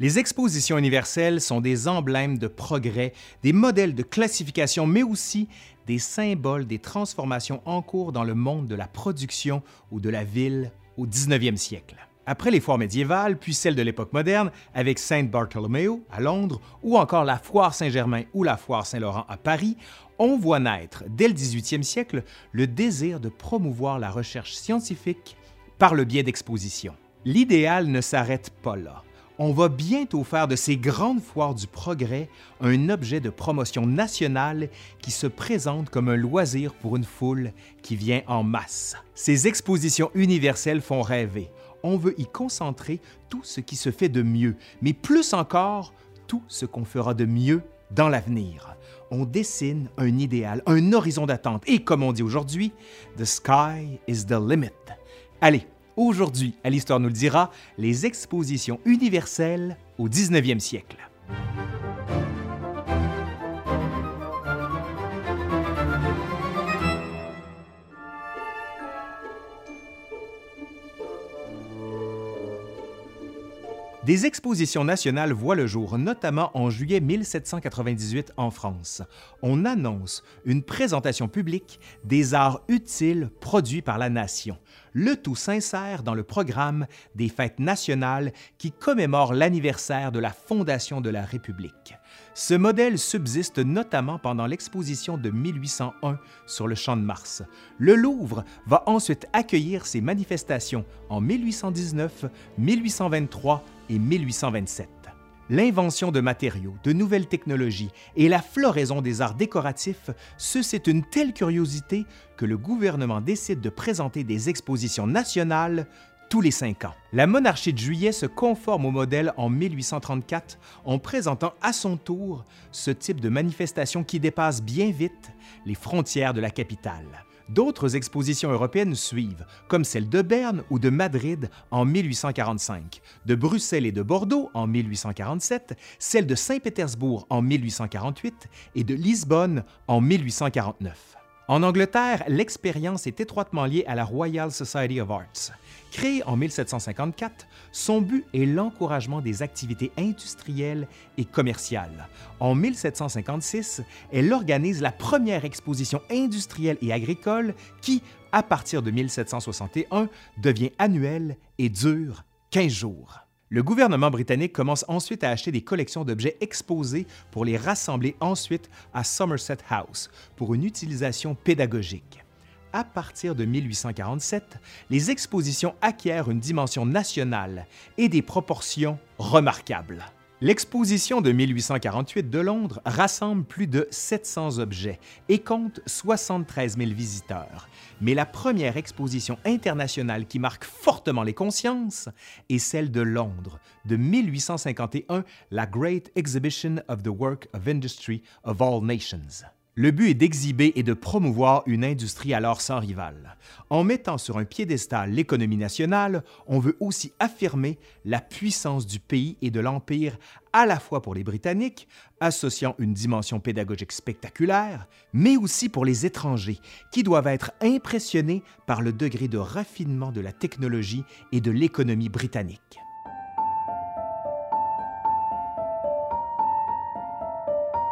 Les expositions universelles sont des emblèmes de progrès, des modèles de classification, mais aussi des symboles des transformations en cours dans le monde de la production ou de la ville au 19e siècle. Après les foires médiévales, puis celles de l'époque moderne, avec Saint Bartholomew à Londres, ou encore la foire Saint-Germain ou la foire Saint-Laurent à Paris, on voit naître, dès le 18e siècle, le désir de promouvoir la recherche scientifique par le biais d'expositions. L'idéal ne s'arrête pas là on va bientôt faire de ces grandes foires du progrès un objet de promotion nationale qui se présente comme un loisir pour une foule qui vient en masse. Ces expositions universelles font rêver. On veut y concentrer tout ce qui se fait de mieux, mais plus encore, tout ce qu'on fera de mieux dans l'avenir. On dessine un idéal, un horizon d'attente, et comme on dit aujourd'hui, The sky is the limit. Allez, Aujourd'hui, à l'Histoire nous le dira, les expositions universelles au 19e siècle. Des expositions nationales voient le jour, notamment en juillet 1798 en France. On annonce une présentation publique des arts utiles produits par la nation. Le tout s'insère dans le programme des fêtes nationales qui commémorent l'anniversaire de la fondation de la République. Ce modèle subsiste notamment pendant l'exposition de 1801 sur le Champ de Mars. Le Louvre va ensuite accueillir ces manifestations en 1819, 1823 et 1827. L'invention de matériaux, de nouvelles technologies et la floraison des arts décoratifs suscitent une telle curiosité que le gouvernement décide de présenter des expositions nationales tous les cinq ans. La monarchie de juillet se conforme au modèle en 1834 en présentant à son tour ce type de manifestation qui dépasse bien vite les frontières de la capitale. D'autres expositions européennes suivent, comme celle de Berne ou de Madrid en 1845, de Bruxelles et de Bordeaux en 1847, celle de Saint-Pétersbourg en 1848 et de Lisbonne en 1849. En Angleterre, l'expérience est étroitement liée à la Royal Society of Arts. Créée en 1754, son but est l'encouragement des activités industrielles et commerciales. En 1756, elle organise la première exposition industrielle et agricole qui, à partir de 1761, devient annuelle et dure 15 jours. Le gouvernement britannique commence ensuite à acheter des collections d'objets exposés pour les rassembler ensuite à Somerset House pour une utilisation pédagogique à partir de 1847, les expositions acquièrent une dimension nationale et des proportions remarquables. L'exposition de 1848 de Londres rassemble plus de 700 objets et compte 73 000 visiteurs. Mais la première exposition internationale qui marque fortement les consciences est celle de Londres de 1851, la Great Exhibition of the Work of Industry of All Nations. Le but est d'exhiber et de promouvoir une industrie alors sans rival. En mettant sur un piédestal l'économie nationale, on veut aussi affirmer la puissance du pays et de l'Empire à la fois pour les Britanniques, associant une dimension pédagogique spectaculaire, mais aussi pour les étrangers, qui doivent être impressionnés par le degré de raffinement de la technologie et de l'économie britannique.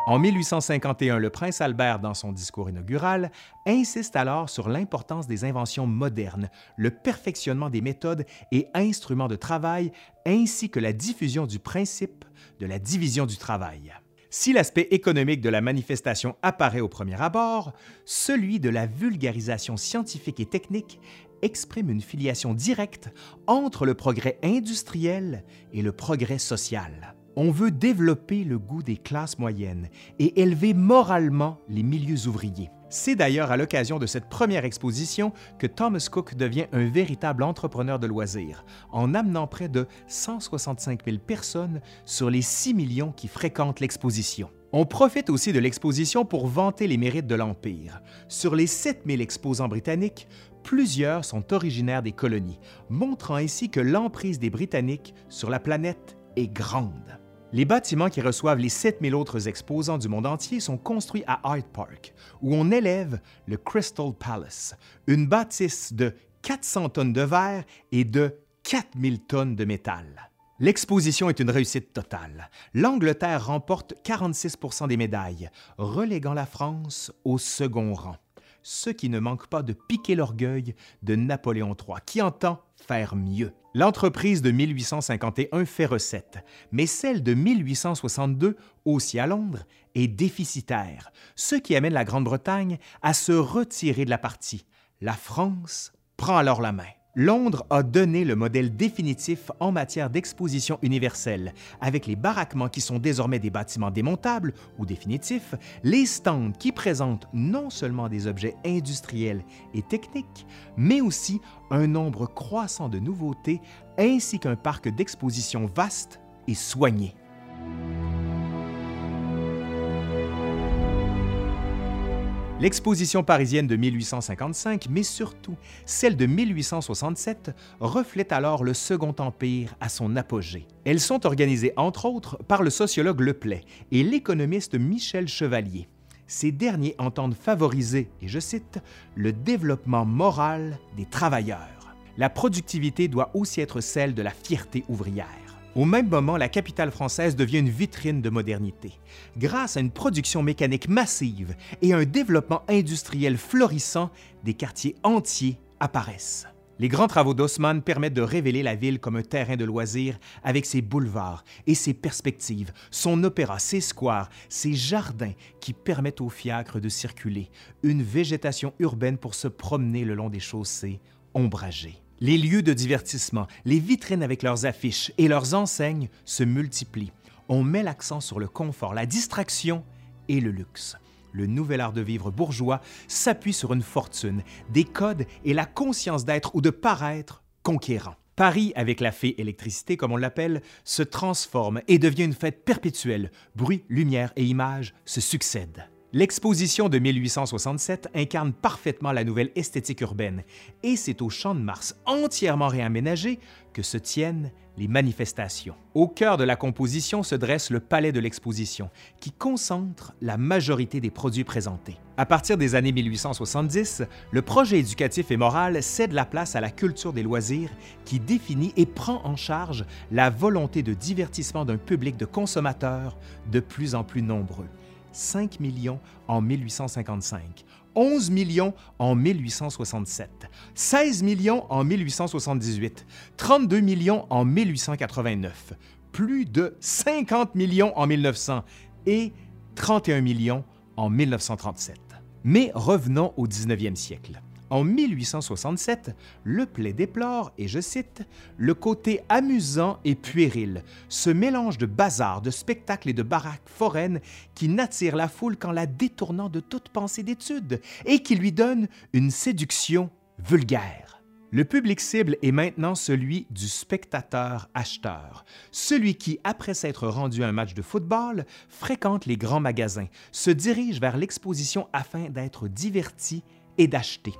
En 1851, le prince Albert, dans son discours inaugural, insiste alors sur l'importance des inventions modernes, le perfectionnement des méthodes et instruments de travail, ainsi que la diffusion du principe de la division du travail. Si l'aspect économique de la manifestation apparaît au premier abord, celui de la vulgarisation scientifique et technique exprime une filiation directe entre le progrès industriel et le progrès social. On veut développer le goût des classes moyennes et élever moralement les milieux ouvriers. C'est d'ailleurs à l'occasion de cette première exposition que Thomas Cook devient un véritable entrepreneur de loisirs, en amenant près de 165 000 personnes sur les 6 millions qui fréquentent l'exposition. On profite aussi de l'exposition pour vanter les mérites de l'Empire. Sur les 7000 exposants britanniques, plusieurs sont originaires des colonies, montrant ainsi que l'emprise des Britanniques sur la planète est grande. Les bâtiments qui reçoivent les 7000 autres exposants du monde entier sont construits à Hyde Park, où on élève le Crystal Palace, une bâtisse de 400 tonnes de verre et de 4000 tonnes de métal. L'exposition est une réussite totale. L'Angleterre remporte 46% des médailles, reléguant la France au second rang. Ce qui ne manque pas de piquer l'orgueil de Napoléon III, qui entend faire mieux. L'entreprise de 1851 fait recette, mais celle de 1862, aussi à Londres, est déficitaire, ce qui amène la Grande-Bretagne à se retirer de la partie. La France prend alors la main. Londres a donné le modèle définitif en matière d'exposition universelle, avec les baraquements qui sont désormais des bâtiments démontables ou définitifs, les stands qui présentent non seulement des objets industriels et techniques, mais aussi un nombre croissant de nouveautés, ainsi qu'un parc d'exposition vaste et soigné. L'exposition parisienne de 1855, mais surtout celle de 1867, reflète alors le Second Empire à son apogée. Elles sont organisées entre autres par le sociologue Leplay et l'économiste Michel Chevalier. Ces derniers entendent favoriser, et je cite, le développement moral des travailleurs. La productivité doit aussi être celle de la fierté ouvrière. Au même moment, la capitale française devient une vitrine de modernité. Grâce à une production mécanique massive et un développement industriel florissant, des quartiers entiers apparaissent. Les grands travaux d'Haussmann permettent de révéler la ville comme un terrain de loisirs avec ses boulevards et ses perspectives, son opéra, ses squares, ses jardins qui permettent aux fiacres de circuler, une végétation urbaine pour se promener le long des chaussées ombragées. Les lieux de divertissement, les vitrines avec leurs affiches et leurs enseignes se multiplient. On met l'accent sur le confort, la distraction et le luxe. Le nouvel art de vivre bourgeois s'appuie sur une fortune, des codes et la conscience d'être ou de paraître conquérant. Paris, avec la fée électricité comme on l'appelle, se transforme et devient une fête perpétuelle. Bruit, lumière et images se succèdent. L'exposition de 1867 incarne parfaitement la nouvelle esthétique urbaine et c'est au Champ de Mars entièrement réaménagé que se tiennent les manifestations. Au cœur de la composition se dresse le palais de l'exposition, qui concentre la majorité des produits présentés. À partir des années 1870, le projet éducatif et moral cède la place à la culture des loisirs qui définit et prend en charge la volonté de divertissement d'un public de consommateurs de plus en plus nombreux. 5 millions en 1855, 11 millions en 1867, 16 millions en 1878, 32 millions en 1889, plus de 50 millions en 1900 et 31 millions en 1937. Mais revenons au 19e siècle. En 1867, Le Play déplore, et je cite, le côté amusant et puéril, ce mélange de bazar, de spectacles et de baraques foraines qui n'attire la foule qu'en la détournant de toute pensée d'étude et qui lui donne une séduction vulgaire. Le public cible est maintenant celui du spectateur-acheteur, celui qui, après s'être rendu à un match de football, fréquente les grands magasins, se dirige vers l'exposition afin d'être diverti et d'acheter.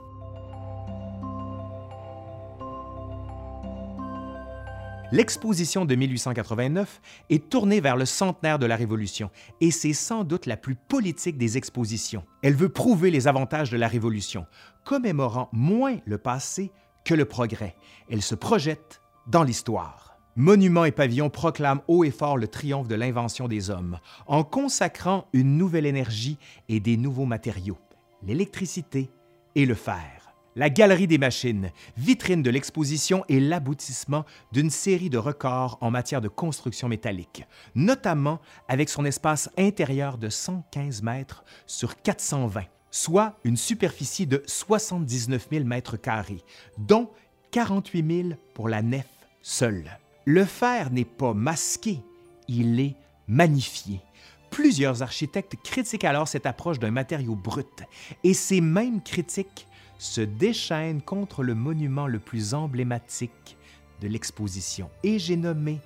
L'exposition de 1889 est tournée vers le centenaire de la Révolution et c'est sans doute la plus politique des expositions. Elle veut prouver les avantages de la Révolution, commémorant moins le passé que le progrès. Elle se projette dans l'histoire. Monuments et pavillons proclament haut et fort le triomphe de l'invention des hommes, en consacrant une nouvelle énergie et des nouveaux matériaux, l'électricité et le fer. La Galerie des machines, vitrine de l'exposition, est l'aboutissement d'une série de records en matière de construction métallique, notamment avec son espace intérieur de 115 mètres sur 420, soit une superficie de 79 000 mètres carrés, dont 48 000 pour la nef seule. Le fer n'est pas masqué, il est magnifié. Plusieurs architectes critiquent alors cette approche d'un matériau brut, et ces mêmes critiques se déchaîne contre le monument le plus emblématique de l'exposition, et j'ai nommé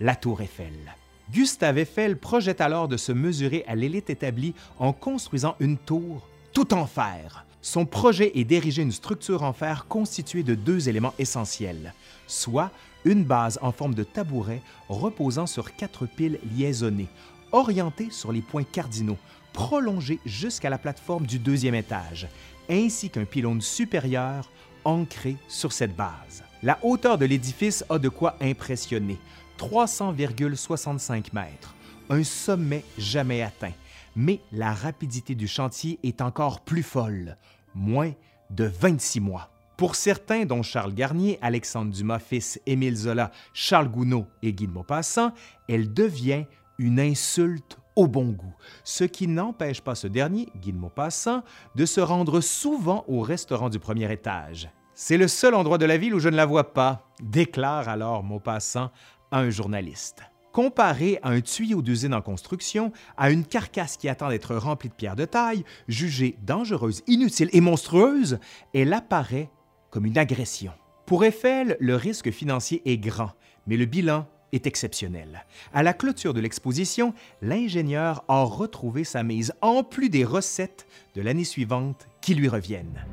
la Tour Eiffel. Gustave Eiffel projette alors de se mesurer à l'élite établie en construisant une tour tout en fer. Son projet est d'ériger une structure en fer constituée de deux éléments essentiels, soit une base en forme de tabouret reposant sur quatre piles liaisonnées, orientées sur les points cardinaux, prolongées jusqu'à la plateforme du deuxième étage, ainsi qu'un pylône supérieur ancré sur cette base. La hauteur de l'édifice a de quoi impressionner. 300,65 mètres, un sommet jamais atteint. Mais la rapidité du chantier est encore plus folle, moins de 26 mois. Pour certains, dont Charles Garnier, Alexandre Dumas fils, Émile Zola, Charles Gounod et Guy de Maupassant, elle devient une insulte au bon goût, ce qui n'empêche pas ce dernier, Guy de Maupassant, de se rendre souvent au restaurant du premier étage. C'est le seul endroit de la ville où je ne la vois pas, déclare alors Maupassant à un journaliste. Comparé à un tuyau d'usine en construction, à une carcasse qui attend d'être remplie de pierres de taille, jugée dangereuse, inutile et monstrueuse, elle apparaît comme une agression. Pour Eiffel, le risque financier est grand, mais le bilan est exceptionnel. À la clôture de l'exposition, l'ingénieur a retrouvé sa mise, en plus des recettes de l'année suivante qui lui reviennent.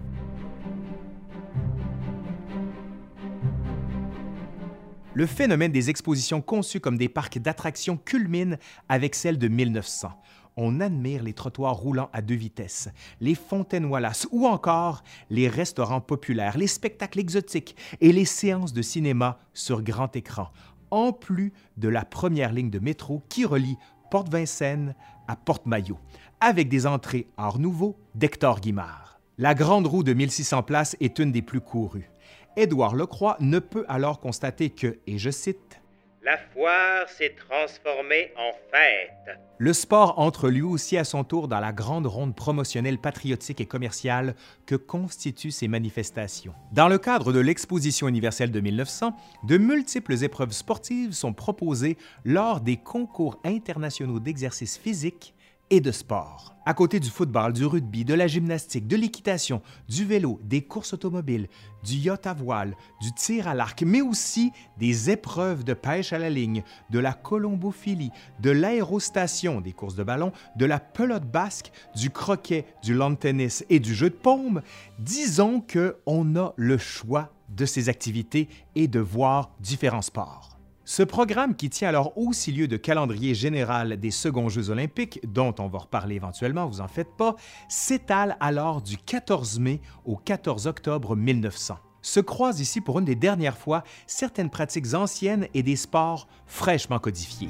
Le phénomène des expositions conçues comme des parcs d'attractions culmine avec celle de 1900. On admire les trottoirs roulants à deux vitesses, les fontaines Wallace ou encore les restaurants populaires, les spectacles exotiques et les séances de cinéma sur grand écran, en plus de la première ligne de métro qui relie Porte-Vincennes à Porte-Maillot, avec des entrées Art Nouveau d'Hector Guimard. La grande roue de 1600 places est une des plus courues. Édouard Lecroix ne peut alors constater que, et je cite, La foire s'est transformée en fête. Le sport entre lui aussi à son tour dans la grande ronde promotionnelle patriotique et commerciale que constituent ces manifestations. Dans le cadre de l'Exposition universelle de 1900, de multiples épreuves sportives sont proposées lors des concours internationaux d'exercice physique et de sport. À côté du football, du rugby, de la gymnastique, de l'équitation, du vélo, des courses automobiles, du yacht à voile, du tir à l'arc, mais aussi des épreuves de pêche à la ligne, de la colombophilie, de l'aérostation, des courses de ballon, de la pelote basque, du croquet, du lawn tennis et du jeu de paume, disons que on a le choix de ces activités et de voir différents sports. Ce programme, qui tient alors aussi lieu de calendrier général des seconds Jeux olympiques, dont on va reparler éventuellement, vous en faites pas, s'étale alors du 14 mai au 14 octobre 1900. Se croisent ici pour une des dernières fois certaines pratiques anciennes et des sports fraîchement codifiés.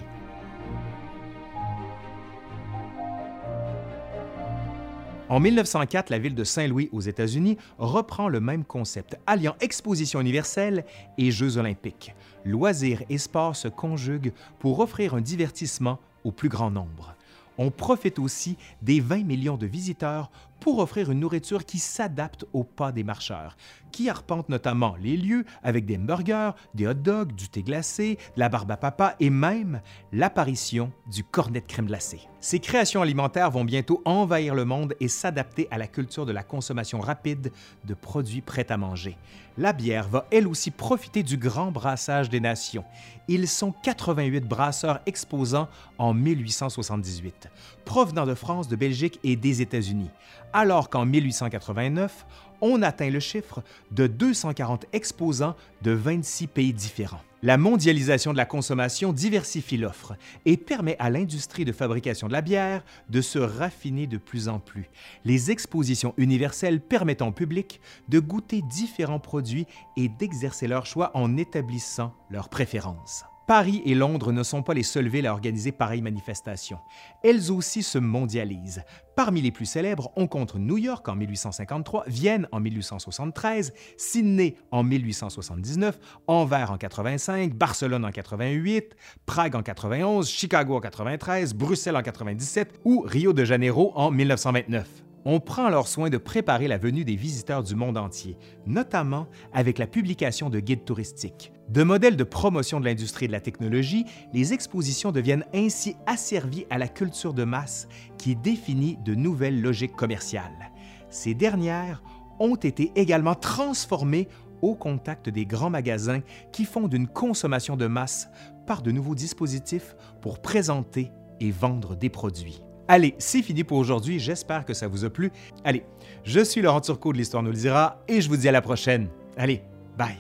En 1904, la ville de Saint-Louis aux États-Unis reprend le même concept, alliant exposition universelle et Jeux olympiques. Loisirs et sports se conjuguent pour offrir un divertissement au plus grand nombre on profite aussi des 20 millions de visiteurs pour offrir une nourriture qui s'adapte au pas des marcheurs, qui arpentent notamment les lieux avec des burgers, des hot dogs, du thé glacé, de la barbe à papa et même l'apparition du cornet de crème glacée. Ces créations alimentaires vont bientôt envahir le monde et s'adapter à la culture de la consommation rapide de produits prêts à manger. La bière va elle aussi profiter du grand brassage des nations. Ils sont 88 brasseurs exposants en 1878, provenant de France, de Belgique et des États-Unis, alors qu'en 1889, on atteint le chiffre de 240 exposants de 26 pays différents. La mondialisation de la consommation diversifie l'offre et permet à l'industrie de fabrication de la bière de se raffiner de plus en plus. Les expositions universelles permettent au public de goûter différents produits et d'exercer leur choix en établissant leurs préférences. Paris et Londres ne sont pas les seules villes à organiser pareilles manifestations. Elles aussi se mondialisent. Parmi les plus célèbres, on compte New York en 1853, Vienne en 1873, Sydney en 1879, Anvers en 85, Barcelone en 88, Prague en 91, Chicago en 93, Bruxelles en 97 ou Rio de Janeiro en 1929 on prend alors soin de préparer la venue des visiteurs du monde entier, notamment avec la publication de guides touristiques. De modèles de promotion de l'industrie de la technologie, les expositions deviennent ainsi asservies à la culture de masse qui définit de nouvelles logiques commerciales. Ces dernières ont été également transformées au contact des grands magasins qui font d'une consommation de masse par de nouveaux dispositifs pour présenter et vendre des produits. Allez, c'est fini pour aujourd'hui. J'espère que ça vous a plu. Allez, je suis Laurent Turcot de l'Histoire nous le dira et je vous dis à la prochaine. Allez, bye.